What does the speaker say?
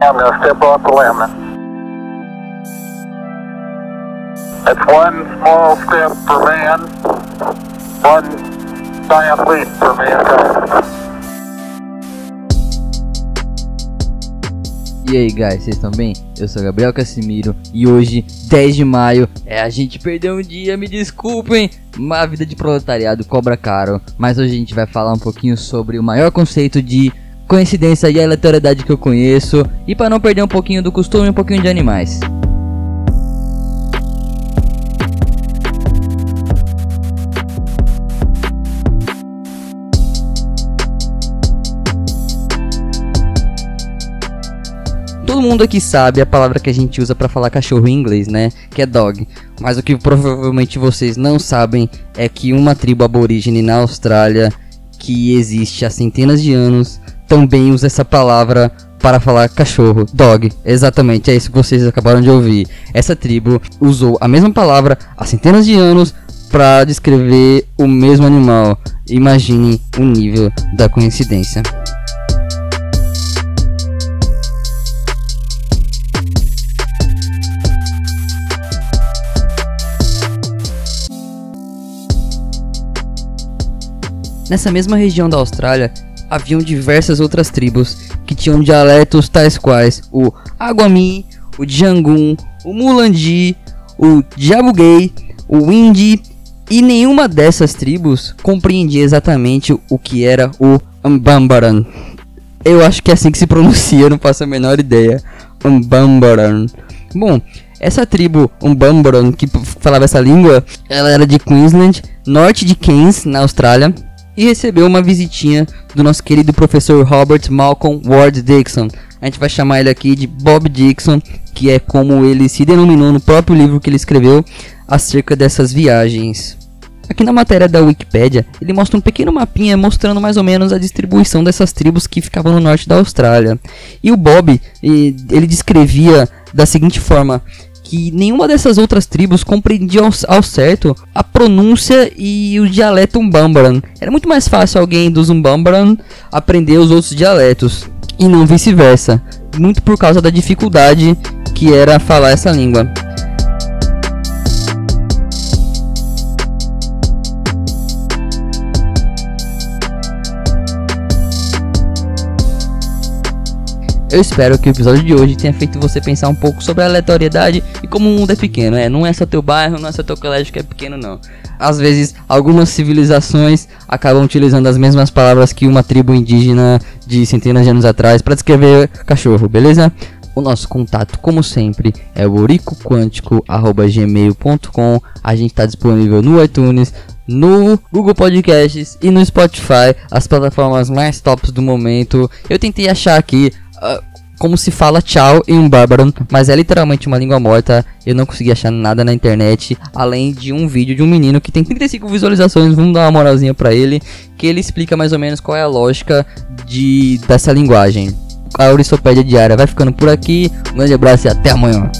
To step off the. That's one small step for man, one giant leap for mankind. E aí, guys, vocês estão bem? Eu sou Gabriel Casimiro e hoje, 10 de maio, é a gente perdeu um dia, me desculpem, uma vida de proletariado cobra caro, mas hoje a gente vai falar um pouquinho sobre o maior conceito de coincidência e aleatoriedade que eu conheço e para não perder um pouquinho do costume um pouquinho de animais. Todo mundo aqui sabe a palavra que a gente usa para falar cachorro em inglês, né? Que é dog. Mas o que provavelmente vocês não sabem é que uma tribo aborígene na Austrália que existe há centenas de anos também usa essa palavra para falar cachorro, dog. Exatamente, é isso que vocês acabaram de ouvir. Essa tribo usou a mesma palavra há centenas de anos para descrever o mesmo animal. Imagine o nível da coincidência. Nessa mesma região da Austrália, haviam diversas outras tribos que tinham dialetos tais quais o Aguami, o Djangun, o Mulandi, o Jabugay, o Indi, e nenhuma dessas tribos compreendia exatamente o que era o Mbambaran. Eu acho que é assim que se pronuncia, não faço a menor ideia. Mbambaran. Bom, essa tribo Mbambaran que falava essa língua, ela era de Queensland, norte de Cairns, na Austrália, e recebeu uma visitinha do nosso querido professor Robert Malcolm Ward Dixon. A gente vai chamar ele aqui de Bob Dixon, que é como ele se denominou no próprio livro que ele escreveu acerca dessas viagens. Aqui na matéria da Wikipedia, ele mostra um pequeno mapinha mostrando mais ou menos a distribuição dessas tribos que ficavam no norte da Austrália. E o Bob, ele descrevia da seguinte forma: que nenhuma dessas outras tribos compreendia ao, ao, certo a pronúncia e o dialeto Umbambaran. Era muito mais fácil alguém dos Umbambaran aprender os outros dialetos e não vice-versa, muito por causa da dificuldade que era falar essa língua. Eu espero que o episódio de hoje tenha feito você pensar um pouco sobre a aleatoriedade e como o mundo é pequeno, é, não é só teu bairro, não é só teu colégio que é pequeno não. Às vezes, algumas civilizações acabam utilizando as mesmas palavras que uma tribo indígena de centenas de anos atrás para descrever cachorro, beleza? O nosso contato, como sempre, é o oricoquântico.gmail.com A gente está disponível no iTunes, no Google Podcasts e no Spotify, as plataformas mais tops do momento. Eu tentei achar aqui uh, como se fala tchau em um bárbaro, mas é literalmente uma língua morta. Eu não consegui achar nada na internet, além de um vídeo de um menino que tem 35 visualizações. Vamos dar uma moralzinha para ele, que ele explica mais ou menos qual é a lógica de dessa linguagem. A Euristopédia diária vai ficando por aqui. Um grande abraço e até amanhã.